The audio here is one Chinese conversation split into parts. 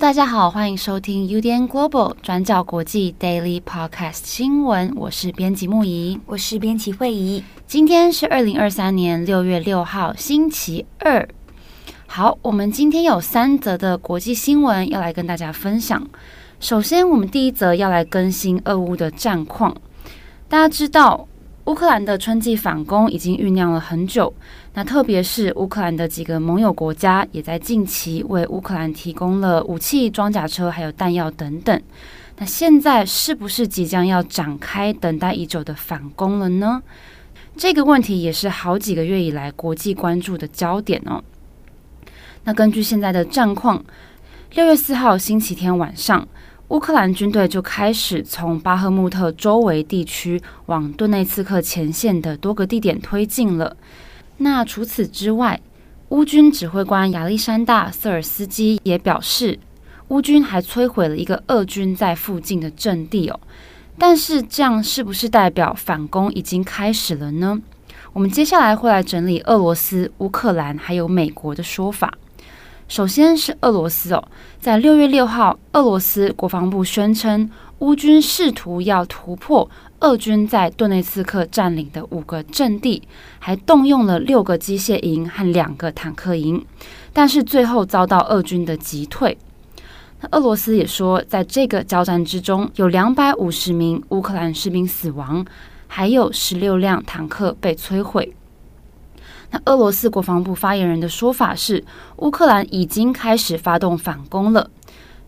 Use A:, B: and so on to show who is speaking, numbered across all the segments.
A: 大家好，欢迎收听 UDN Global 转角国际 Daily Podcast 新闻，我是编辑木仪，
B: 我是编辑惠仪。
A: 今天是二零二三年六月六号，星期二。好，我们今天有三则的国际新闻要来跟大家分享。首先，我们第一则要来更新俄乌的战况。大家知道，乌克兰的春季反攻已经酝酿了很久。那特别是乌克兰的几个盟友国家，也在近期为乌克兰提供了武器、装甲车，还有弹药等等。那现在是不是即将要展开等待已久的反攻了呢？这个问题也是好几个月以来国际关注的焦点哦。那根据现在的战况，六月四号星期天晚上，乌克兰军队就开始从巴赫穆特周围地区往顿内茨克前线的多个地点推进了。那除此之外，乌军指挥官亚历山大·瑟尔斯基也表示，乌军还摧毁了一个俄军在附近的阵地哦。但是这样是不是代表反攻已经开始了呢？我们接下来会来整理俄罗斯、乌克兰还有美国的说法。首先是俄罗斯哦，在六月六号，俄罗斯国防部宣称，乌军试图要突破俄军在顿内茨克占领的五个阵地，还动用了六个机械营和两个坦克营，但是最后遭到俄军的击退。那俄罗斯也说，在这个交战之中，有两百五十名乌克兰士兵死亡，还有十六辆坦克被摧毁。那俄罗斯国防部发言人的说法是，乌克兰已经开始发动反攻了，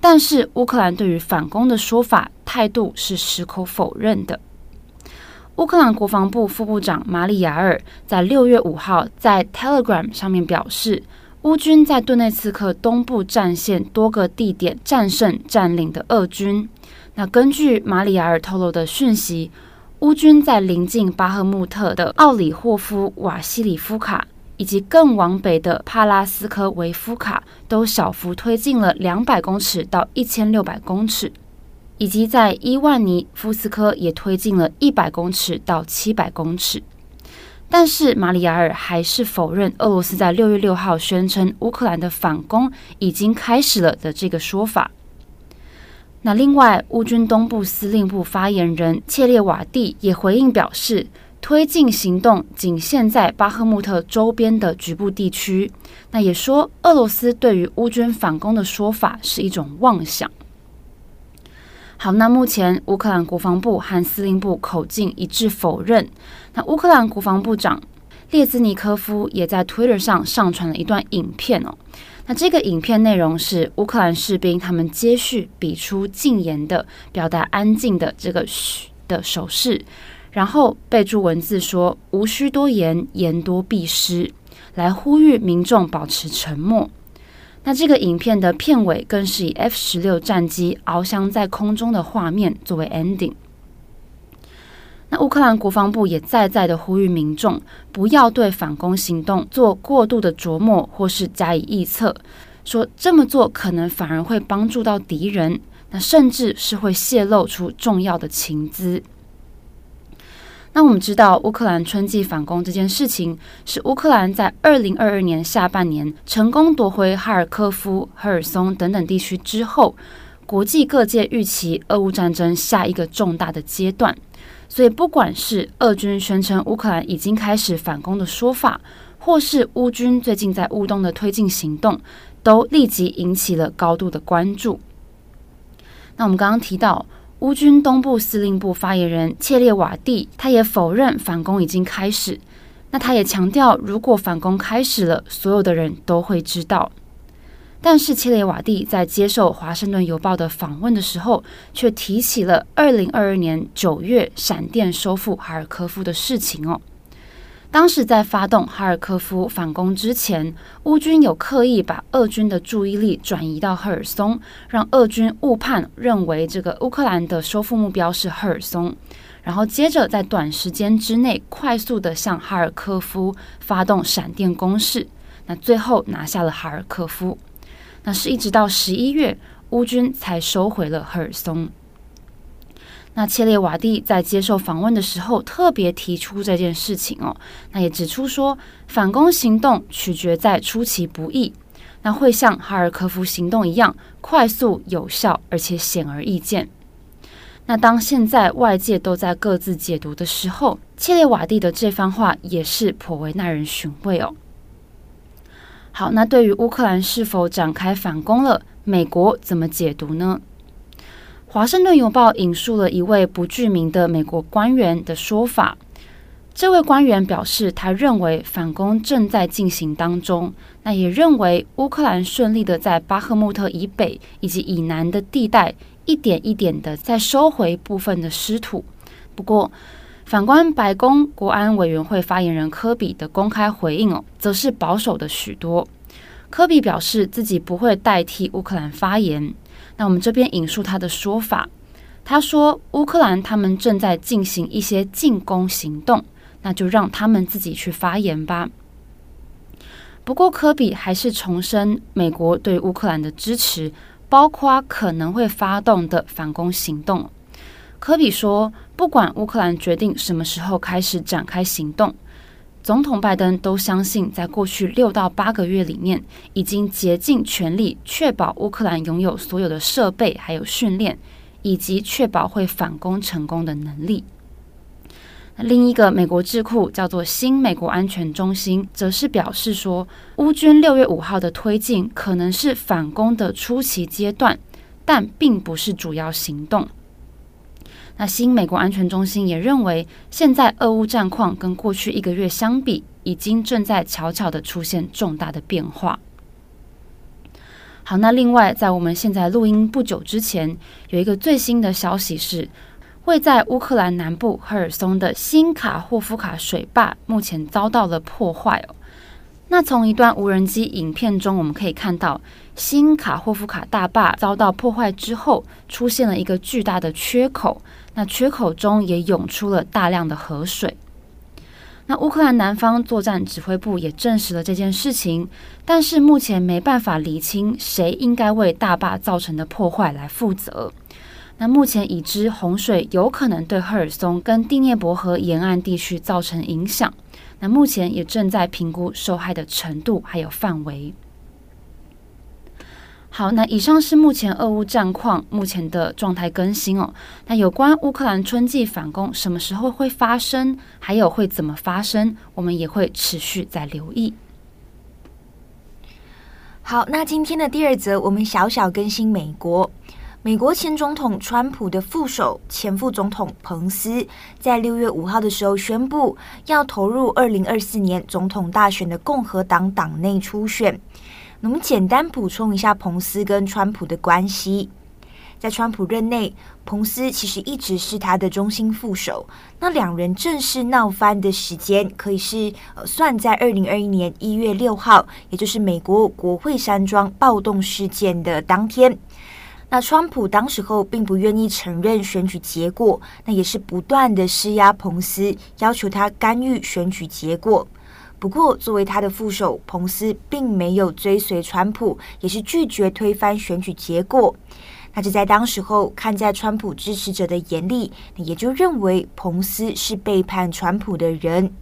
A: 但是乌克兰对于反攻的说法态度是矢口否认的。乌克兰国防部副部长马里亚尔在六月五号在 Telegram 上面表示。乌军在顿内茨克东部战线多个地点战胜占领的俄军。那根据马里亚尔透露的讯息，乌军在临近巴赫穆特的奥里霍夫瓦西里夫卡以及更往北的帕拉斯科维夫卡都小幅推进了两百公尺到一千六百公尺，以及在伊万尼夫斯科也推进了一百公尺到七百公尺。但是马里亚尔还是否认俄罗斯在六月六号宣称乌克兰的反攻已经开始了的这个说法。那另外，乌军东部司令部发言人切列瓦蒂也回应表示，推进行动仅限在巴赫穆特周边的局部地区。那也说，俄罗斯对于乌军反攻的说法是一种妄想。好，那目前乌克兰国防部和司令部口径一致否认。那乌克兰国防部长列兹尼科夫也在 Twitter 上上传了一段影片哦。那这个影片内容是乌克兰士兵他们接续比出禁言的表达安静的这个嘘的手势，然后备注文字说“无需多言，言多必失”，来呼吁民众保持沉默。那这个影片的片尾更是以 F 十六战机翱翔在空中的画面作为 ending。那乌克兰国防部也再再的呼吁民众不要对反攻行动做过度的琢磨或是加以臆测，说这么做可能反而会帮助到敌人，那甚至是会泄露出重要的情资。那我们知道，乌克兰春季反攻这件事情，是乌克兰在二零二二年下半年成功夺回哈尔科夫、赫尔松等等地区之后，国际各界预期俄乌战争下一个重大的阶段。所以，不管是俄军宣称乌克兰已经开始反攻的说法，或是乌军最近在乌东的推进行动，都立即引起了高度的关注。那我们刚刚提到。乌军东部司令部发言人切列瓦蒂，他也否认反攻已经开始。那他也强调，如果反攻开始了，所有的人都会知道。但是切列瓦蒂在接受《华盛顿邮报》的访问的时候，却提起了二零二二年九月闪电收复哈尔科夫的事情哦。当时在发动哈尔科夫反攻之前，乌军有刻意把俄军的注意力转移到赫尔松，让俄军误判，认为这个乌克兰的收复目标是赫尔松，然后接着在短时间之内快速地向哈尔科夫发动闪电攻势，那最后拿下了哈尔科夫。那是一直到十一月，乌军才收回了赫尔松。那切列瓦蒂在接受访问的时候特别提出这件事情哦，那也指出说，反攻行动取决在出其不意，那会像哈尔科夫行动一样快速有效，而且显而易见。那当现在外界都在各自解读的时候，切列瓦蒂的这番话也是颇为耐人寻味哦。好，那对于乌克兰是否展开反攻了，美国怎么解读呢？华盛顿邮报引述了一位不具名的美国官员的说法。这位官员表示，他认为反攻正在进行当中，那也认为乌克兰顺利的在巴赫穆特以北以及以南的地带一点一点的在收回部分的失土。不过，反观白宫国安委员会发言人科比的公开回应哦，则是保守的许多。科比表示自己不会代替乌克兰发言。那我们这边引述他的说法，他说：“乌克兰他们正在进行一些进攻行动，那就让他们自己去发言吧。”不过，科比还是重申美国对乌克兰的支持，包括可能会发动的反攻行动。科比说：“不管乌克兰决定什么时候开始展开行动。”总统拜登都相信，在过去六到八个月里面，已经竭尽全力确保乌克兰拥有所有的设备，还有训练，以及确保会反攻成功的能力。另一个美国智库叫做新美国安全中心，则是表示说，乌军六月五号的推进可能是反攻的初期阶段，但并不是主要行动。那新美国安全中心也认为，现在俄乌战况跟过去一个月相比，已经正在悄悄的出现重大的变化。好，那另外，在我们现在录音不久之前，有一个最新的消息是，位在乌克兰南部赫尔松的新卡霍夫卡水坝目前遭到了破坏哦。那从一段无人机影片中，我们可以看到，新卡霍夫卡大坝遭到破坏之后，出现了一个巨大的缺口。那缺口中也涌出了大量的河水。那乌克兰南方作战指挥部也证实了这件事情，但是目前没办法厘清谁应该为大坝造成的破坏来负责。那目前已知洪水有可能对赫尔松跟第聂伯河沿岸地区造成影响。那目前也正在评估受害的程度还有范围。好，那以上是目前俄乌战况目前的状态更新哦。那有关乌克兰春季反攻什么时候会发生，还有会怎么发生，我们也会持续在留意。
B: 好，那今天的第二则，我们小小更新美国。美国前总统川普的副手、前副总统彭斯，在六月五号的时候宣布要投入二零二四年总统大选的共和党党内初选。我们简单补充一下彭斯跟川普的关系。在川普任内，彭斯其实一直是他的中心副手。那两人正式闹翻的时间，可以是算在二零二一年一月六号，也就是美国国会山庄暴动事件的当天。那川普当时候并不愿意承认选举结果，那也是不断的施压彭斯，要求他干预选举结果。不过，作为他的副手，彭斯并没有追随川普，也是拒绝推翻选举结果。那就在当时候，看在川普支持者的眼里，也就认为彭斯是背叛川普的人。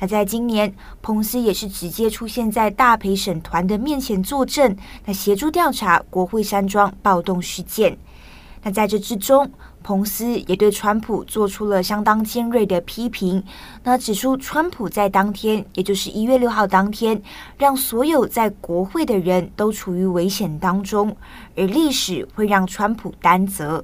B: 那在今年，彭斯也是直接出现在大陪审团的面前作证，那协助调查国会山庄暴动事件。那在这之中，彭斯也对川普做出了相当尖锐的批评，那指出川普在当天，也就是一月六号当天，让所有在国会的人都处于危险当中，而历史会让川普担责。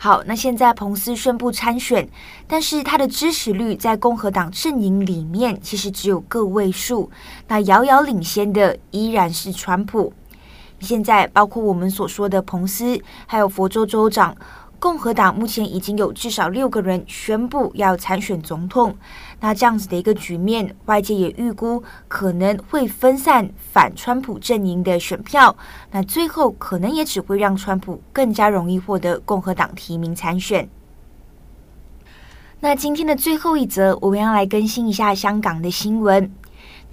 B: 好，那现在彭斯宣布参选，但是他的支持率在共和党阵营里面其实只有个位数，那遥遥领先的依然是川普。现在，包括我们所说的彭斯，还有佛州州长共和党目前已经有至少六个人宣布要参选总统。那这样子的一个局面，外界也预估可能会分散反川普阵营的选票。那最后可能也只会让川普更加容易获得共和党提名参选。那今天的最后一则，我们要来更新一下香港的新闻。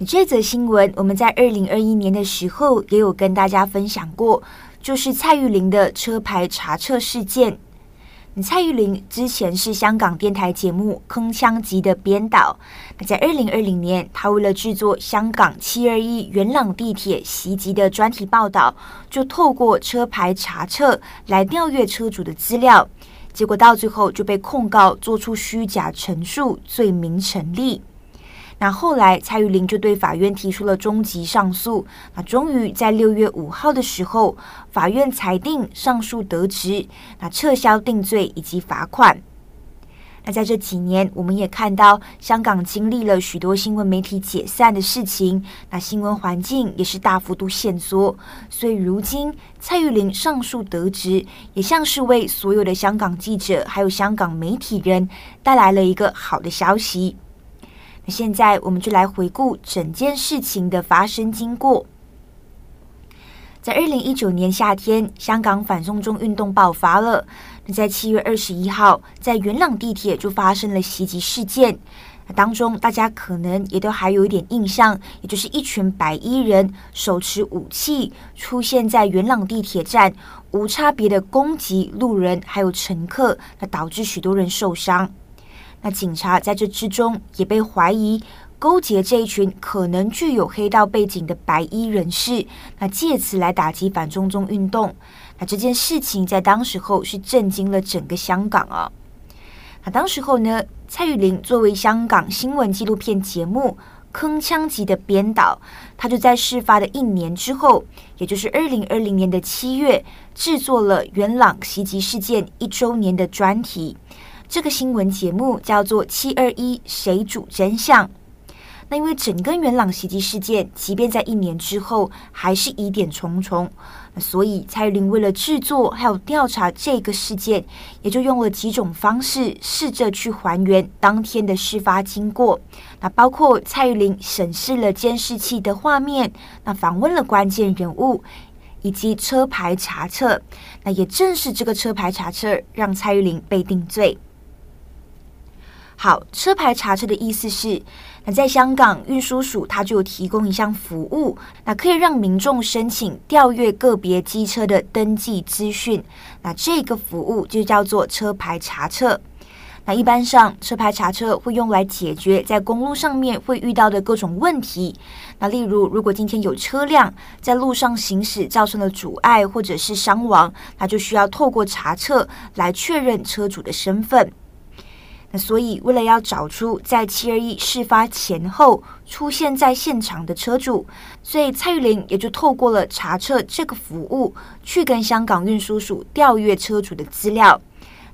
B: 这则新闻我们在二零二一年的时候也有跟大家分享过，就是蔡玉玲的车牌查册事件。蔡玉玲之前是香港电台节目《铿锵集》的编导。那在二零二零年，她为了制作香港七二一元朗地铁袭击的专题报道，就透过车牌查册来调阅车主的资料，结果到最后就被控告做出虚假陈述，罪名成立。那后来，蔡玉玲就对法院提出了终极上诉。那终于在六月五号的时候，法院裁定上诉得直，那撤销定罪以及罚款。那在这几年，我们也看到香港经历了许多新闻媒体解散的事情，那新闻环境也是大幅度限缩。所以如今蔡玉玲上诉得直，也像是为所有的香港记者还有香港媒体人带来了一个好的消息。现在我们就来回顾整件事情的发生经过。在二零一九年夏天，香港反送中运动爆发了。那在七月二十一号，在元朗地铁就发生了袭击事件。当中大家可能也都还有一点印象，也就是一群白衣人手持武器出现在元朗地铁站，无差别的攻击路人还有乘客，那导致许多人受伤。那警察在这之中也被怀疑勾结这一群可能具有黑道背景的白衣人士，那借此来打击反中中运动。那这件事情在当时候是震惊了整个香港啊。那当时候呢，蔡玉玲作为香港新闻纪录片节目《铿锵集》的编导，他就在事发的一年之后，也就是二零二零年的七月，制作了元朗袭击事件一周年的专题。这个新闻节目叫做《七二一谁主真相》。那因为整个元朗袭击事件，即便在一年之后还是疑点重重，所以蔡玉玲为了制作还有调查这个事件，也就用了几种方式试着去还原当天的事发经过。那包括蔡玉玲审视了监视器的画面，那访问了关键人物，以及车牌查册。那也正是这个车牌查册，让蔡玉玲被定罪。好，车牌查车的意思是，那在香港运输署，它就有提供一项服务，那可以让民众申请调阅个别机车的登记资讯，那这个服务就叫做车牌查册。那一般上，车牌查册会用来解决在公路上面会遇到的各种问题。那例如，如果今天有车辆在路上行驶造成了阻碍或者是伤亡，那就需要透过查册来确认车主的身份。那所以，为了要找出在七二一事发前后出现在现场的车主，所以蔡玉玲也就透过了查册这个服务，去跟香港运输署调阅车主的资料。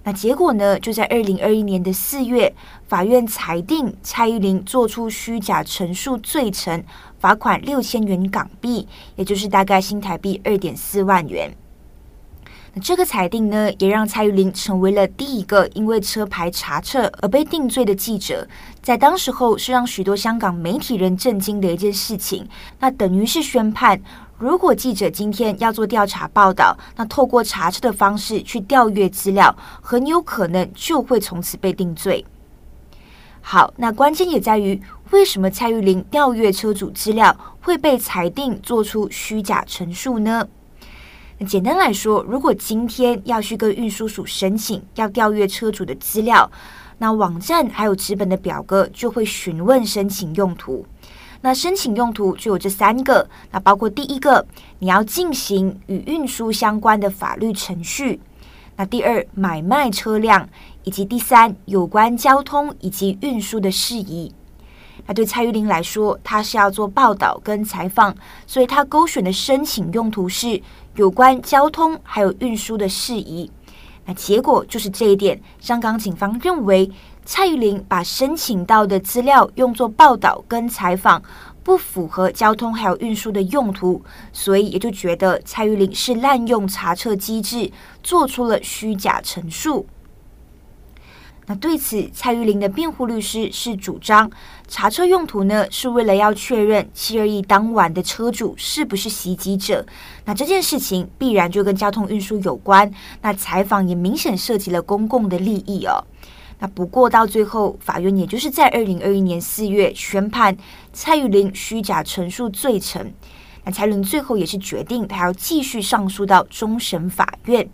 B: 那结果呢，就在二零二一年的四月，法院裁定蔡玉玲做出虚假陈述罪成，罚款六千元港币，也就是大概新台币二点四万元。那这个裁定呢，也让蔡玉林成为了第一个因为车牌查册而被定罪的记者，在当时候是让许多香港媒体人震惊的一件事情。那等于是宣判，如果记者今天要做调查报道，那透过查册的方式去调阅资料，很有可能就会从此被定罪。好，那关键也在于，为什么蔡玉林调阅车主资料会被裁定做出虚假陈述呢？简单来说，如果今天要去跟运输署申请要调阅车主的资料，那网站还有纸本的表格就会询问申请用途。那申请用途就有这三个，那包括第一个，你要进行与运输相关的法律程序；那第二，买卖车辆；以及第三，有关交通以及运输的事宜。那对蔡玉玲来说，她是要做报道跟采访，所以她勾选的申请用途是。有关交通还有运输的事宜，那结果就是这一点。香港警方认为蔡玉玲把申请到的资料用作报道跟采访，不符合交通还有运输的用途，所以也就觉得蔡玉玲是滥用查册机制，做出了虚假陈述。那对此，蔡玉玲的辩护律师是主张查车用途呢，是为了要确认七二一当晚的车主是不是袭击者。那这件事情必然就跟交通运输有关。那采访也明显涉及了公共的利益哦。那不过到最后，法院也就是在二零二一年四月宣判蔡玉玲虚假陈述罪成。那蔡玲最后也是决定，他要继续上诉到终审法院。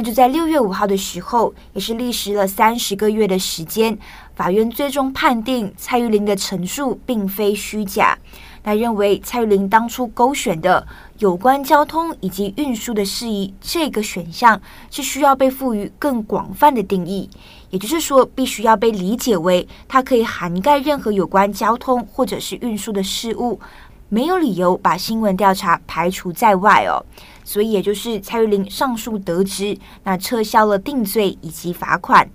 B: 那就在六月五号的时候，也是历时了三十个月的时间，法院最终判定蔡玉玲的陈述并非虚假。那认为蔡玉玲当初勾选的有关交通以及运输的事宜这个选项是需要被赋予更广泛的定义，也就是说，必须要被理解为它可以涵盖任何有关交通或者是运输的事物，没有理由把新闻调查排除在外哦。所以，也就是蔡玉玲上诉得知，那撤销了定罪以及罚款。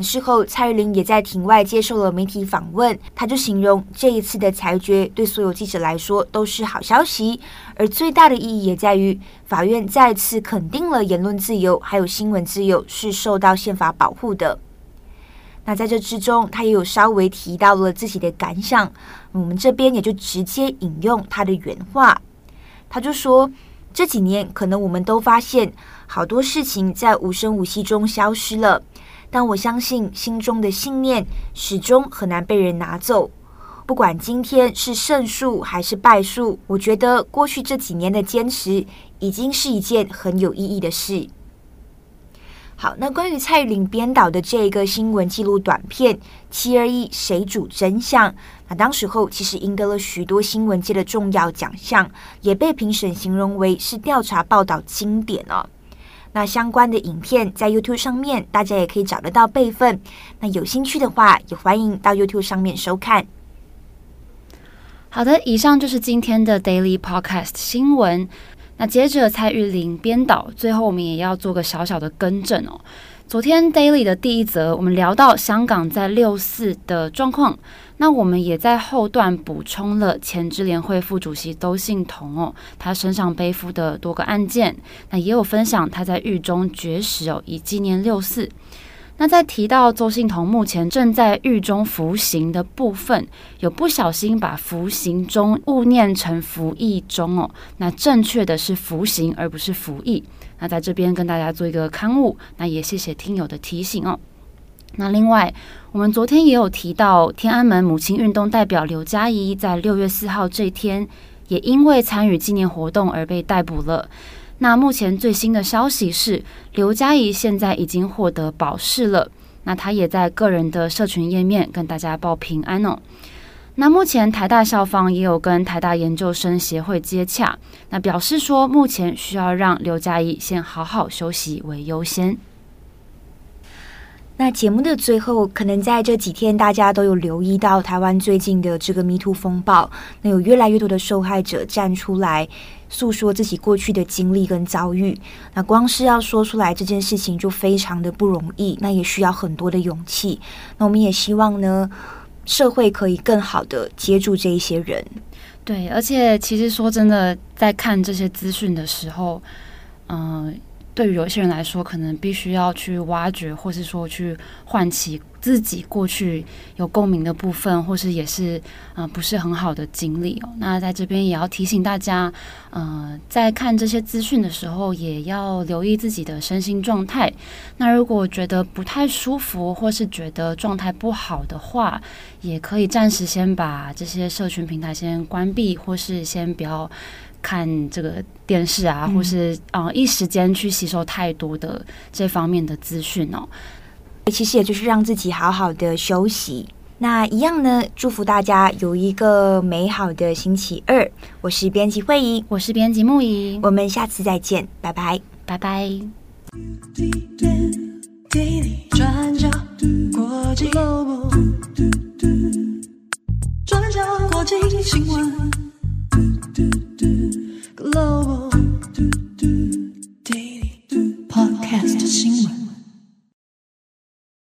B: 事后，蔡玉玲也在庭外接受了媒体访问，他就形容这一次的裁决对所有记者来说都是好消息，而最大的意义也在于法院再次肯定了言论自由还有新闻自由是受到宪法保护的。那在这之中，他也有稍微提到了自己的感想，我们这边也就直接引用他的原话。他就说：“这几年，可能我们都发现好多事情在无声无息中消失了，但我相信心中的信念始终很难被人拿走。不管今天是胜诉还是败诉，我觉得过去这几年的坚持已经是一件很有意义的事。”好，那关于蔡玉玲编导的这个新闻记录短片《七二一谁主真相》，那当时候其实赢得了许多新闻界的重要奖项，也被评审形容为是调查报道经典哦。那相关的影片在 YouTube 上面，大家也可以找得到备份。那有兴趣的话，也欢迎到 YouTube 上面收看。
A: 好的，以上就是今天的 Daily Podcast 新闻。那接着蔡玉玲编导，最后我们也要做个小小的更正哦。昨天 Daily 的第一则，我们聊到香港在六四的状况，那我们也在后段补充了前支联会副主席邹幸彤哦，他身上背负的多个案件，那也有分享他在狱中绝食哦，以纪念六四。那在提到邹幸彤目前正在狱中服刑的部分，有不小心把服刑中误念成服役中哦，那正确的是服刑而不是服役。那在这边跟大家做一个勘误，那也谢谢听友的提醒哦。那另外，我们昨天也有提到天安门母亲运动代表刘佳怡在六月四号这天，也因为参与纪念活动而被逮捕了。那目前最新的消息是，刘佳怡现在已经获得保释了。那他也在个人的社群页面跟大家报平安哦。那目前台大校方也有跟台大研究生协会接洽，那表示说目前需要让刘佳怡先好好休息为优先。
B: 那节目的最后，可能在这几天，大家都有留意到台湾最近的这个 MeToo 风暴。那有越来越多的受害者站出来诉说自己过去的经历跟遭遇。那光是要说出来这件事情，就非常的不容易，那也需要很多的勇气。那我们也希望呢，社会可以更好的接住这一些人。
A: 对，而且其实说真的，在看这些资讯的时候，嗯、对于有些人来说，可能必须要去挖掘，或是说去唤起自己过去有共鸣的部分，或是也是啊、不是很好的经历哦。那在这边也要提醒大家，呃，在看这些资讯的时候，也要留意自己的身心状态。那如果觉得不太舒服，或是觉得状态不好的话，也可以暂时先把这些社群平台先关闭，或是先不要。看这个电视啊，或是啊、一时间去吸收太多的这方面的资讯哦。
B: 其实也就是让自己好好的休息。那一样呢，祝福大家有一个美好的星期二。我是编辑惠议，
A: 我是编辑木仪，
B: 我们下次再见，拜拜，
A: 拜拜。
C: 转角转角新闻，Global，Daily Podcast 新闻。